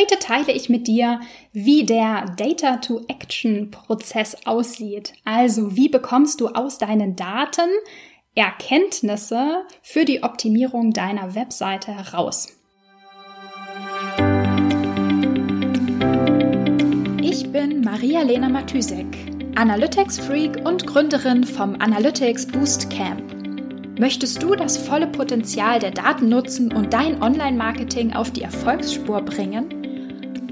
Heute teile ich mit dir, wie der Data-to-Action-Prozess aussieht. Also wie bekommst du aus deinen Daten Erkenntnisse für die Optimierung deiner Webseite heraus. Ich bin Maria-Lena Matysek, Analytics-Freak und Gründerin vom Analytics Boost Camp. Möchtest du das volle Potenzial der Daten nutzen und dein Online-Marketing auf die Erfolgsspur bringen?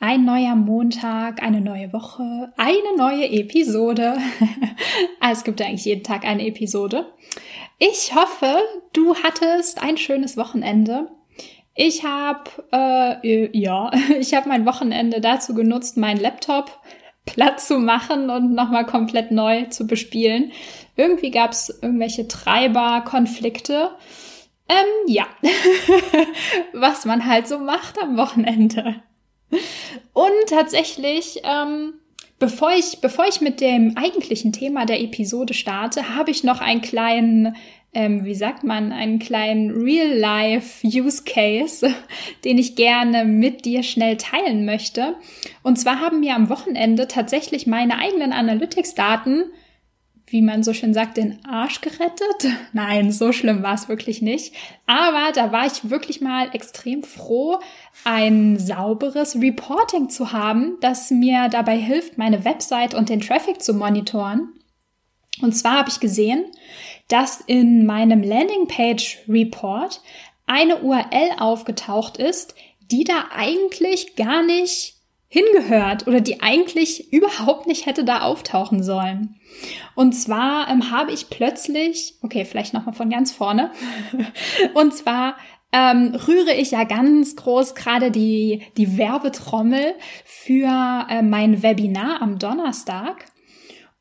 Ein neuer Montag, eine neue Woche, eine neue Episode. es gibt eigentlich jeden Tag eine Episode. Ich hoffe, du hattest ein schönes Wochenende ich habe äh, ja, ich habe mein Wochenende dazu genutzt, meinen Laptop platt zu machen und nochmal komplett neu zu bespielen. Irgendwie gab es irgendwelche Treiber-Konflikte. Ähm, ja, was man halt so macht am Wochenende. Und tatsächlich, ähm, bevor ich, bevor ich mit dem eigentlichen Thema der Episode starte, habe ich noch einen kleinen ähm, wie sagt man, einen kleinen Real-Life-Use-Case, den ich gerne mit dir schnell teilen möchte. Und zwar haben mir am Wochenende tatsächlich meine eigenen Analytics-Daten, wie man so schön sagt, den Arsch gerettet. Nein, so schlimm war es wirklich nicht. Aber da war ich wirklich mal extrem froh, ein sauberes Reporting zu haben, das mir dabei hilft, meine Website und den Traffic zu monitoren. Und zwar habe ich gesehen, dass in meinem Landingpage Report eine URL aufgetaucht ist, die da eigentlich gar nicht hingehört oder die eigentlich überhaupt nicht hätte da auftauchen sollen. Und zwar ähm, habe ich plötzlich, okay, vielleicht nochmal von ganz vorne, und zwar ähm, rühre ich ja ganz groß gerade die, die Werbetrommel für äh, mein Webinar am Donnerstag.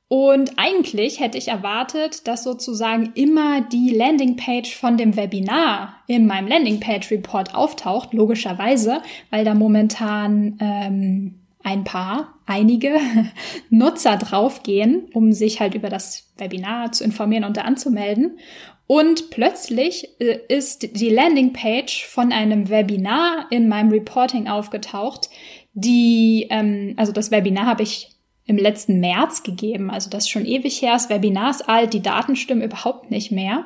Und eigentlich hätte ich erwartet, dass sozusagen immer die Landingpage von dem Webinar in meinem Landingpage-Report auftaucht, logischerweise, weil da momentan ähm, ein paar, einige Nutzer draufgehen, um sich halt über das Webinar zu informieren und da anzumelden. Und plötzlich äh, ist die Landingpage von einem Webinar in meinem Reporting aufgetaucht, die, ähm, also das Webinar habe ich im letzten März gegeben. Also das ist schon ewig her. Das Webinar ist alt, die Daten stimmen überhaupt nicht mehr.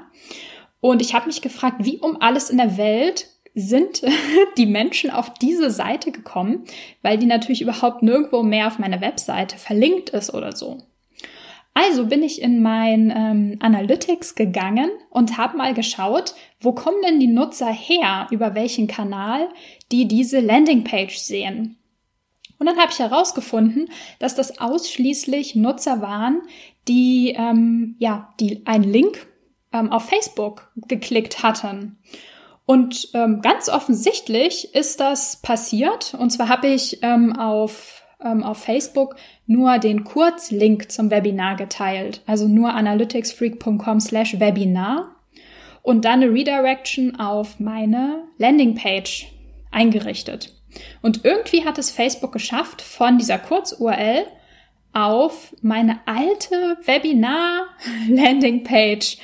Und ich habe mich gefragt, wie um alles in der Welt sind die Menschen auf diese Seite gekommen, weil die natürlich überhaupt nirgendwo mehr auf meiner Webseite verlinkt ist oder so. Also bin ich in mein ähm, Analytics gegangen und habe mal geschaut, wo kommen denn die Nutzer her, über welchen Kanal, die diese Landingpage sehen. Und dann habe ich herausgefunden, dass das ausschließlich Nutzer waren, die ähm, ja, die einen Link ähm, auf Facebook geklickt hatten. Und ähm, ganz offensichtlich ist das passiert. Und zwar habe ich ähm, auf, ähm, auf Facebook nur den Kurzlink zum Webinar geteilt. Also nur analyticsfreak.com slash Webinar. Und dann eine Redirection auf meine Landingpage eingerichtet. Und irgendwie hat es Facebook geschafft, von dieser Kurz-URL auf meine alte Webinar-Landingpage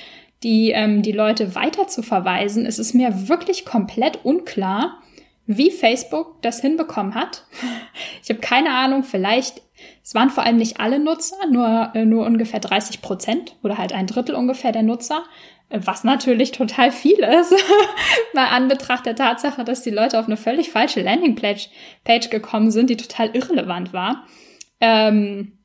die, ähm, die Leute weiter zu verweisen. Es ist mir wirklich komplett unklar, wie Facebook das hinbekommen hat. Ich habe keine Ahnung, vielleicht, es waren vor allem nicht alle Nutzer, nur, äh, nur ungefähr 30 Prozent oder halt ein Drittel ungefähr der Nutzer. Was natürlich total viel ist, mal anbetracht der Tatsache, dass die Leute auf eine völlig falsche Landingpage Page gekommen sind, die total irrelevant war. Ähm,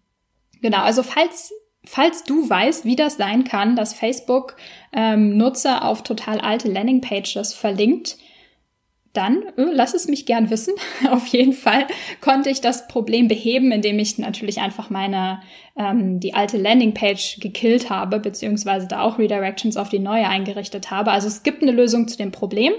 genau, also falls, falls du weißt, wie das sein kann, dass Facebook ähm, Nutzer auf total alte Landingpages verlinkt, dann äh, lass es mich gern wissen. Auf jeden Fall konnte ich das Problem beheben, indem ich natürlich einfach meine ähm, die alte Landingpage gekillt habe, beziehungsweise da auch Redirections auf die neue eingerichtet habe. Also es gibt eine Lösung zu dem Problem.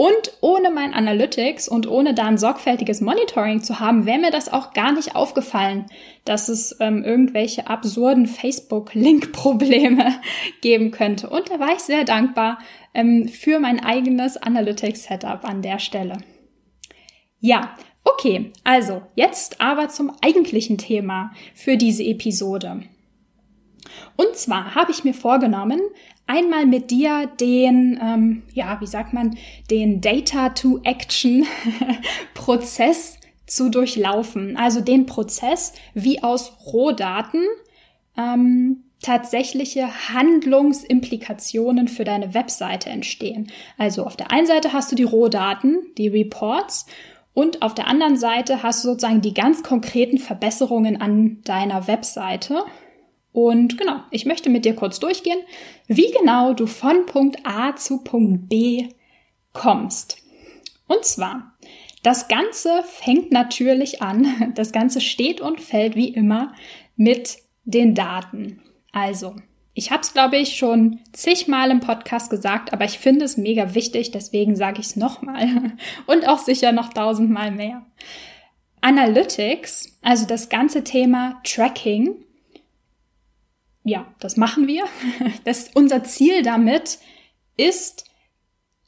Und ohne mein Analytics und ohne da ein sorgfältiges Monitoring zu haben, wäre mir das auch gar nicht aufgefallen, dass es ähm, irgendwelche absurden Facebook-Link-Probleme geben könnte. Und da war ich sehr dankbar ähm, für mein eigenes Analytics-Setup an der Stelle. Ja, okay, also jetzt aber zum eigentlichen Thema für diese Episode. Und zwar habe ich mir vorgenommen, einmal mit dir den, ähm, ja, wie sagt man, den Data-to-Action-Prozess zu durchlaufen. Also den Prozess, wie aus Rohdaten ähm, tatsächliche Handlungsimplikationen für deine Webseite entstehen. Also auf der einen Seite hast du die Rohdaten, die Reports, und auf der anderen Seite hast du sozusagen die ganz konkreten Verbesserungen an deiner Webseite. Und genau, ich möchte mit dir kurz durchgehen, wie genau du von Punkt A zu Punkt B kommst. Und zwar, das Ganze fängt natürlich an, das Ganze steht und fällt wie immer mit den Daten. Also, ich habe es, glaube ich, schon zigmal im Podcast gesagt, aber ich finde es mega wichtig, deswegen sage ich es nochmal und auch sicher noch tausendmal mehr. Analytics, also das ganze Thema Tracking, ja, das machen wir. Das, unser Ziel damit ist,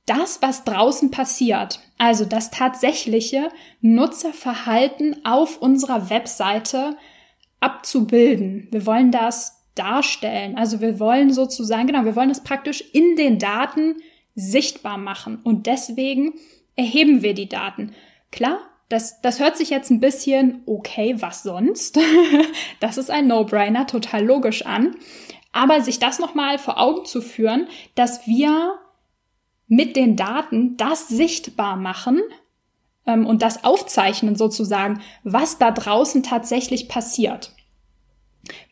das, was draußen passiert, also das tatsächliche Nutzerverhalten auf unserer Webseite abzubilden. Wir wollen das darstellen. Also wir wollen sozusagen, genau, wir wollen es praktisch in den Daten sichtbar machen. Und deswegen erheben wir die Daten. Klar, das, das hört sich jetzt ein bisschen, okay, was sonst? das ist ein No-Brainer, total logisch an. Aber sich das nochmal vor Augen zu führen, dass wir mit den Daten das sichtbar machen ähm, und das aufzeichnen sozusagen, was da draußen tatsächlich passiert.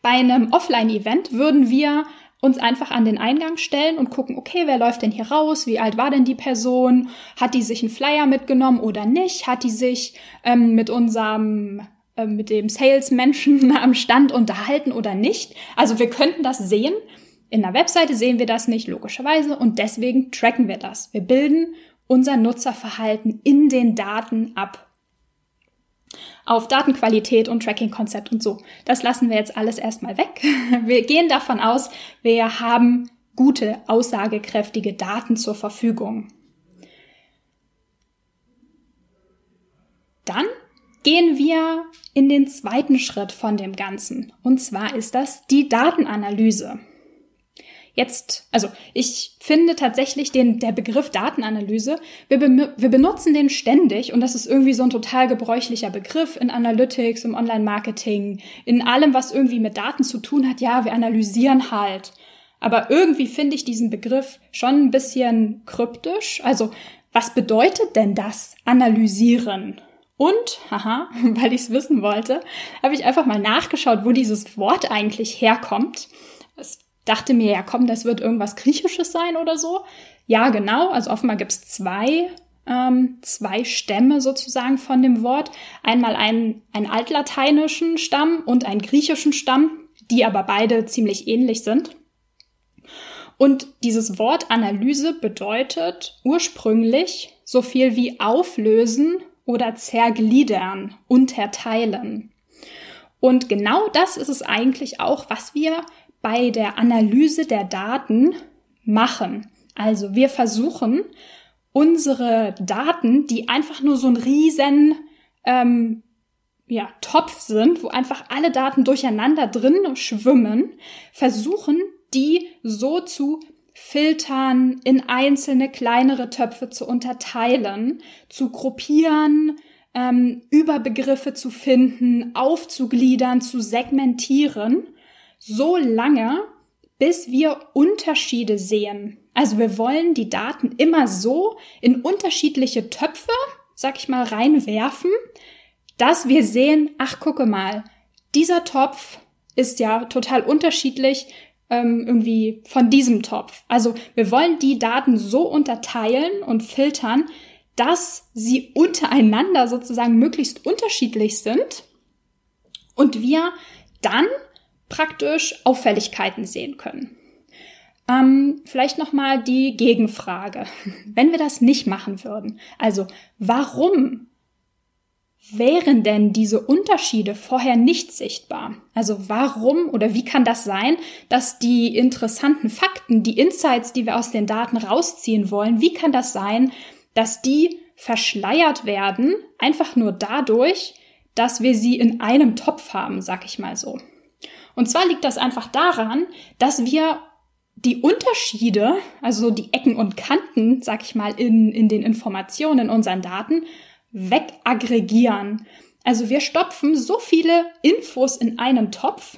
Bei einem Offline-Event würden wir uns einfach an den Eingang stellen und gucken, okay, wer läuft denn hier raus? Wie alt war denn die Person? Hat die sich einen Flyer mitgenommen oder nicht? Hat die sich ähm, mit unserem äh, mit dem Salesmenschen am Stand unterhalten oder nicht? Also wir könnten das sehen. In der Webseite sehen wir das nicht, logischerweise, und deswegen tracken wir das. Wir bilden unser Nutzerverhalten in den Daten ab auf Datenqualität und Tracking-Konzept und so. Das lassen wir jetzt alles erstmal weg. Wir gehen davon aus, wir haben gute, aussagekräftige Daten zur Verfügung. Dann gehen wir in den zweiten Schritt von dem Ganzen. Und zwar ist das die Datenanalyse. Jetzt, also ich finde tatsächlich den, der Begriff Datenanalyse, wir, be wir benutzen den ständig und das ist irgendwie so ein total gebräuchlicher Begriff in Analytics, im Online-Marketing, in allem, was irgendwie mit Daten zu tun hat. Ja, wir analysieren halt. Aber irgendwie finde ich diesen Begriff schon ein bisschen kryptisch. Also, was bedeutet denn das Analysieren? Und, haha, weil ich es wissen wollte, habe ich einfach mal nachgeschaut, wo dieses Wort eigentlich herkommt. Es dachte mir, ja komm, das wird irgendwas Griechisches sein oder so. Ja, genau. Also offenbar gibt's zwei, ähm, zwei Stämme sozusagen von dem Wort. Einmal einen, einen altlateinischen Stamm und einen griechischen Stamm, die aber beide ziemlich ähnlich sind. Und dieses Wort Analyse bedeutet ursprünglich so viel wie auflösen oder zergliedern, unterteilen. Und genau das ist es eigentlich auch, was wir bei der Analyse der Daten machen. Also wir versuchen, unsere Daten, die einfach nur so ein riesen ähm, ja, Topf sind, wo einfach alle Daten durcheinander drin schwimmen, versuchen, die so zu filtern, in einzelne kleinere Töpfe zu unterteilen, zu gruppieren, ähm, Überbegriffe zu finden, aufzugliedern, zu segmentieren so lange, bis wir Unterschiede sehen. Also wir wollen die Daten immer so in unterschiedliche Töpfe, sag ich mal, reinwerfen, dass wir sehen, ach gucke mal, dieser Topf ist ja total unterschiedlich ähm, irgendwie von diesem Topf. Also wir wollen die Daten so unterteilen und filtern, dass sie untereinander sozusagen möglichst unterschiedlich sind und wir dann praktisch Auffälligkeiten sehen können. Ähm, vielleicht nochmal die Gegenfrage. Wenn wir das nicht machen würden, also warum wären denn diese Unterschiede vorher nicht sichtbar? Also warum oder wie kann das sein, dass die interessanten Fakten, die Insights, die wir aus den Daten rausziehen wollen, wie kann das sein, dass die verschleiert werden, einfach nur dadurch, dass wir sie in einem Topf haben, sag ich mal so. Und zwar liegt das einfach daran, dass wir die Unterschiede, also die Ecken und Kanten, sag ich mal, in, in den Informationen, in unseren Daten, wegaggregieren. Also wir stopfen so viele Infos in einen Topf,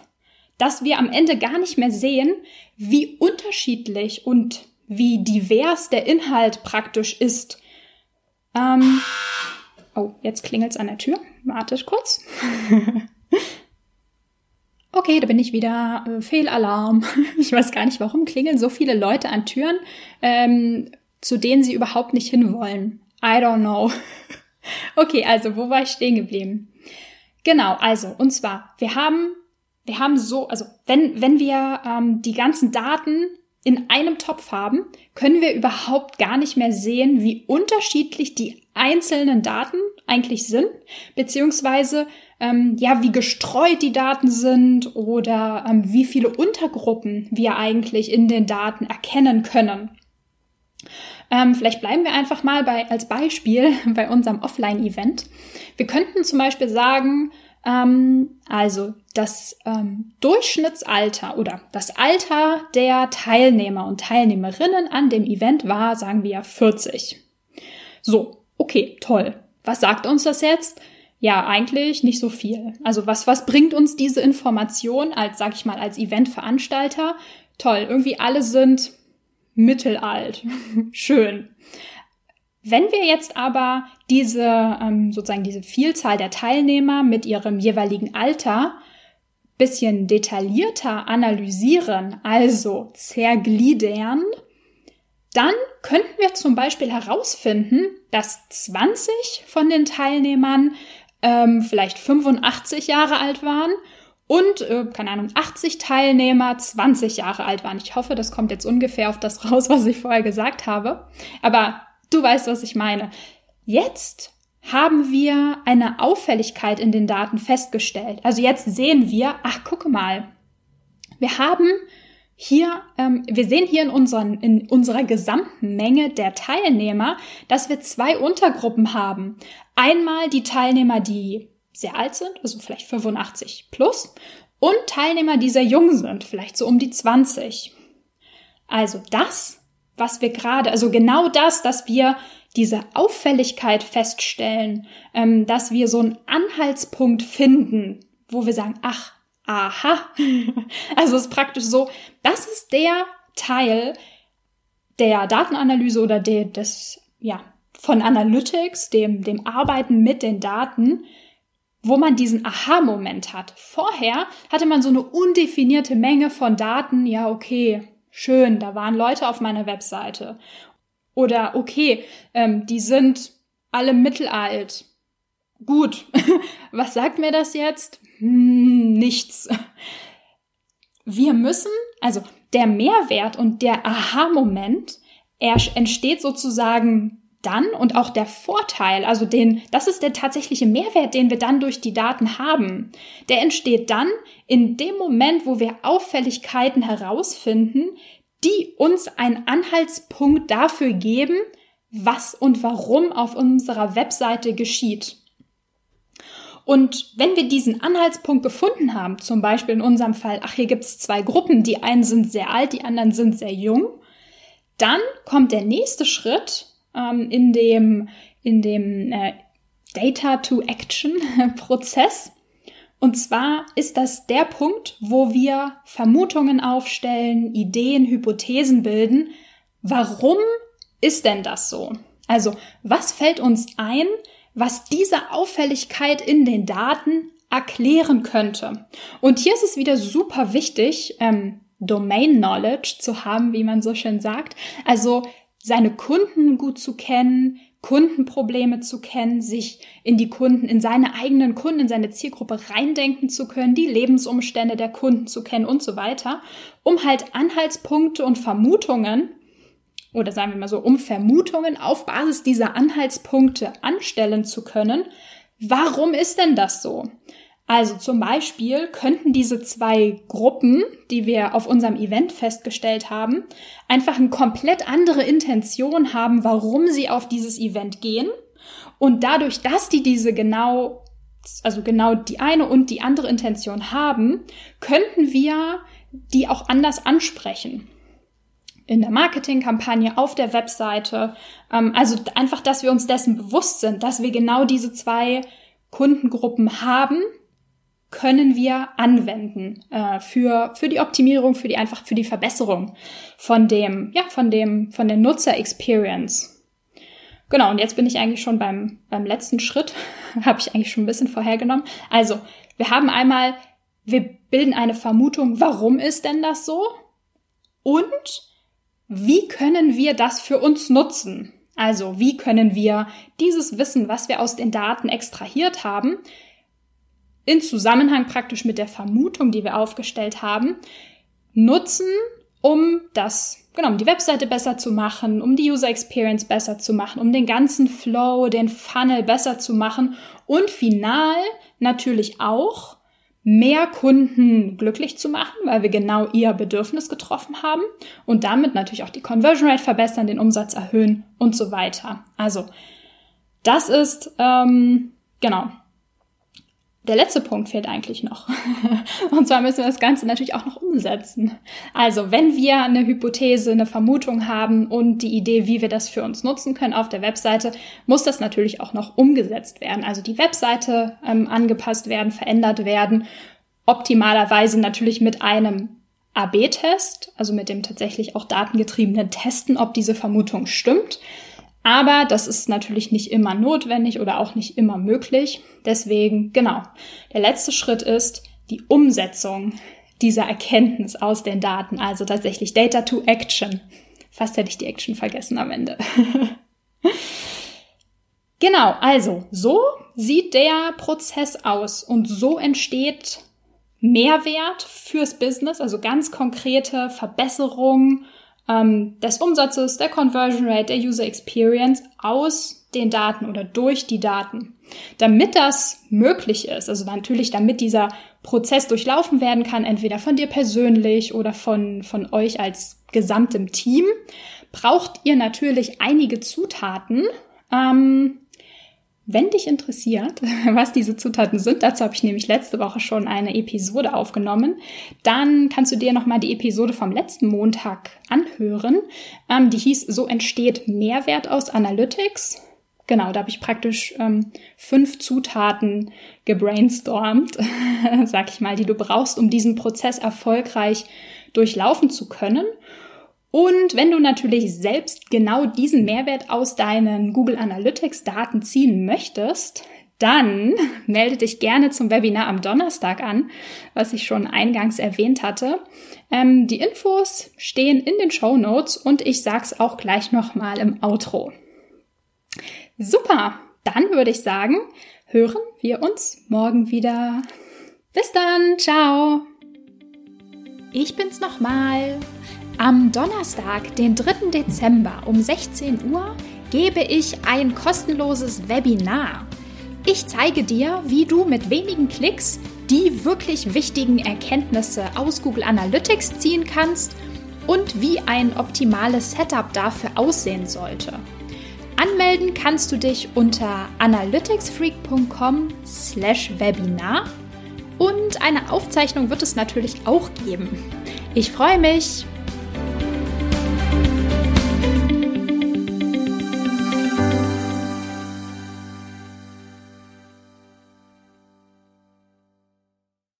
dass wir am Ende gar nicht mehr sehen, wie unterschiedlich und wie divers der Inhalt praktisch ist. Ähm oh, jetzt klingelt's an der Tür. Wartet kurz. okay, da bin ich wieder. Äh, Fehlalarm. Ich weiß gar nicht, warum klingeln so viele Leute an Türen, ähm, zu denen sie überhaupt nicht hinwollen. I don't know. Okay, also wo war ich stehen geblieben? Genau, also und zwar wir haben wir haben so, also wenn wenn wir ähm, die ganzen Daten in einem Topf haben, können wir überhaupt gar nicht mehr sehen, wie unterschiedlich die einzelnen Daten eigentlich sind, beziehungsweise ähm, ja, wie gestreut die Daten sind oder ähm, wie viele Untergruppen wir eigentlich in den Daten erkennen können. Ähm, vielleicht bleiben wir einfach mal bei, als Beispiel bei unserem Offline-Event. Wir könnten zum Beispiel sagen, ähm, also das ähm, Durchschnittsalter oder das Alter der Teilnehmer und Teilnehmerinnen an dem Event war, sagen wir, 40. So, okay, toll. Was sagt uns das jetzt? Ja, eigentlich nicht so viel. Also was, was bringt uns diese Information als, sag ich mal, als Eventveranstalter? Toll, irgendwie alle sind mittelalt. Schön. Wenn wir jetzt aber diese, ähm, sozusagen diese Vielzahl der Teilnehmer mit ihrem jeweiligen Alter bisschen detaillierter analysieren, also zergliedern, dann könnten wir zum Beispiel herausfinden, dass 20 von den Teilnehmern ähm, vielleicht 85 Jahre alt waren und, äh, keine Ahnung, 80 Teilnehmer 20 Jahre alt waren. Ich hoffe, das kommt jetzt ungefähr auf das raus, was ich vorher gesagt habe. Aber du weißt, was ich meine. Jetzt haben wir eine Auffälligkeit in den Daten festgestellt. Also jetzt sehen wir, ach, gucke mal, wir haben hier, ähm, wir sehen hier in, unseren, in unserer gesamten Menge der Teilnehmer, dass wir zwei Untergruppen haben. Einmal die Teilnehmer, die sehr alt sind, also vielleicht 85 plus, und Teilnehmer, die sehr jung sind, vielleicht so um die 20. Also das, was wir gerade, also genau das, dass wir diese Auffälligkeit feststellen, ähm, dass wir so einen Anhaltspunkt finden, wo wir sagen, ach, aha. also es ist praktisch so, das ist der Teil der Datenanalyse oder der, des, ja, von Analytics, dem, dem Arbeiten mit den Daten, wo man diesen Aha-Moment hat. Vorher hatte man so eine undefinierte Menge von Daten. Ja, okay, schön, da waren Leute auf meiner Webseite. Oder okay, ähm, die sind alle mittelalt. Gut, was sagt mir das jetzt? Hm, nichts. Wir müssen, also der Mehrwert und der Aha-Moment, entsteht sozusagen dann und auch der Vorteil, also den, das ist der tatsächliche Mehrwert, den wir dann durch die Daten haben. Der entsteht dann in dem Moment, wo wir Auffälligkeiten herausfinden, die uns einen Anhaltspunkt dafür geben, was und warum auf unserer Webseite geschieht. Und wenn wir diesen Anhaltspunkt gefunden haben, zum Beispiel in unserem Fall, ach, hier gibt es zwei Gruppen, die einen sind sehr alt, die anderen sind sehr jung, dann kommt der nächste Schritt, ähm, in dem, in dem äh, Data-to-Action-Prozess. Und zwar ist das der Punkt, wo wir Vermutungen aufstellen, Ideen, Hypothesen bilden. Warum ist denn das so? Also, was fällt uns ein, was diese Auffälligkeit in den Daten erklären könnte? Und hier ist es wieder super wichtig, ähm, Domain Knowledge zu haben, wie man so schön sagt. Also seine Kunden gut zu kennen, Kundenprobleme zu kennen, sich in die Kunden, in seine eigenen Kunden, in seine Zielgruppe reindenken zu können, die Lebensumstände der Kunden zu kennen und so weiter, um halt Anhaltspunkte und Vermutungen oder sagen wir mal so, um Vermutungen auf Basis dieser Anhaltspunkte anstellen zu können. Warum ist denn das so? Also zum Beispiel könnten diese zwei Gruppen, die wir auf unserem Event festgestellt haben, einfach eine komplett andere Intention haben, warum sie auf dieses Event gehen. Und dadurch, dass die diese genau, also genau die eine und die andere Intention haben, könnten wir die auch anders ansprechen in der Marketingkampagne, auf der Webseite. Ähm, also einfach, dass wir uns dessen bewusst sind, dass wir genau diese zwei Kundengruppen haben können wir anwenden äh, für für die Optimierung, für die einfach für die Verbesserung von dem ja von dem von der Nutzer Experience. Genau. Und jetzt bin ich eigentlich schon beim beim letzten Schritt, habe ich eigentlich schon ein bisschen vorhergenommen. Also wir haben einmal wir bilden eine Vermutung, warum ist denn das so? Und wie können wir das für uns nutzen? Also wie können wir dieses Wissen, was wir aus den Daten extrahiert haben, in Zusammenhang praktisch mit der Vermutung, die wir aufgestellt haben, nutzen, um das, genau, um die Webseite besser zu machen, um die User Experience besser zu machen, um den ganzen Flow, den Funnel besser zu machen und final natürlich auch mehr Kunden glücklich zu machen, weil wir genau ihr Bedürfnis getroffen haben und damit natürlich auch die Conversion Rate verbessern, den Umsatz erhöhen und so weiter. Also das ist ähm, genau der letzte Punkt fehlt eigentlich noch. Und zwar müssen wir das Ganze natürlich auch noch umsetzen. Also, wenn wir eine Hypothese, eine Vermutung haben und die Idee, wie wir das für uns nutzen können auf der Webseite, muss das natürlich auch noch umgesetzt werden. Also die Webseite ähm, angepasst werden, verändert werden. Optimalerweise natürlich mit einem AB-Test, also mit dem tatsächlich auch datengetriebenen Testen, ob diese Vermutung stimmt. Aber das ist natürlich nicht immer notwendig oder auch nicht immer möglich. Deswegen, genau, der letzte Schritt ist die Umsetzung dieser Erkenntnis aus den Daten, also tatsächlich Data to Action. Fast hätte ich die Action vergessen am Ende. genau, also so sieht der Prozess aus und so entsteht Mehrwert fürs Business, also ganz konkrete Verbesserungen ähm, des Umsatzes, der Conversion Rate, der User Experience aus den Daten oder durch die Daten. Damit das möglich ist, also natürlich damit dieser Prozess durchlaufen werden kann, entweder von dir persönlich oder von, von euch als gesamtem Team, braucht ihr natürlich einige Zutaten, ähm, wenn dich interessiert, was diese Zutaten sind, dazu habe ich nämlich letzte Woche schon eine Episode aufgenommen, dann kannst du dir nochmal die Episode vom letzten Montag anhören. Ähm, die hieß So entsteht Mehrwert aus Analytics. Genau, da habe ich praktisch ähm, fünf Zutaten gebrainstormt, sag ich mal, die du brauchst, um diesen Prozess erfolgreich durchlaufen zu können. Und wenn du natürlich selbst genau diesen Mehrwert aus deinen Google Analytics Daten ziehen möchtest, dann melde dich gerne zum Webinar am Donnerstag an, was ich schon eingangs erwähnt hatte. Ähm, die Infos stehen in den Show Notes und ich sag's auch gleich nochmal im Outro. Super, dann würde ich sagen, hören wir uns morgen wieder. Bis dann, ciao. Ich bin's nochmal. Am Donnerstag, den 3. Dezember um 16 Uhr, gebe ich ein kostenloses Webinar. Ich zeige dir, wie du mit wenigen Klicks die wirklich wichtigen Erkenntnisse aus Google Analytics ziehen kannst und wie ein optimales Setup dafür aussehen sollte. Anmelden kannst du dich unter analyticsfreak.com/webinar und eine Aufzeichnung wird es natürlich auch geben. Ich freue mich.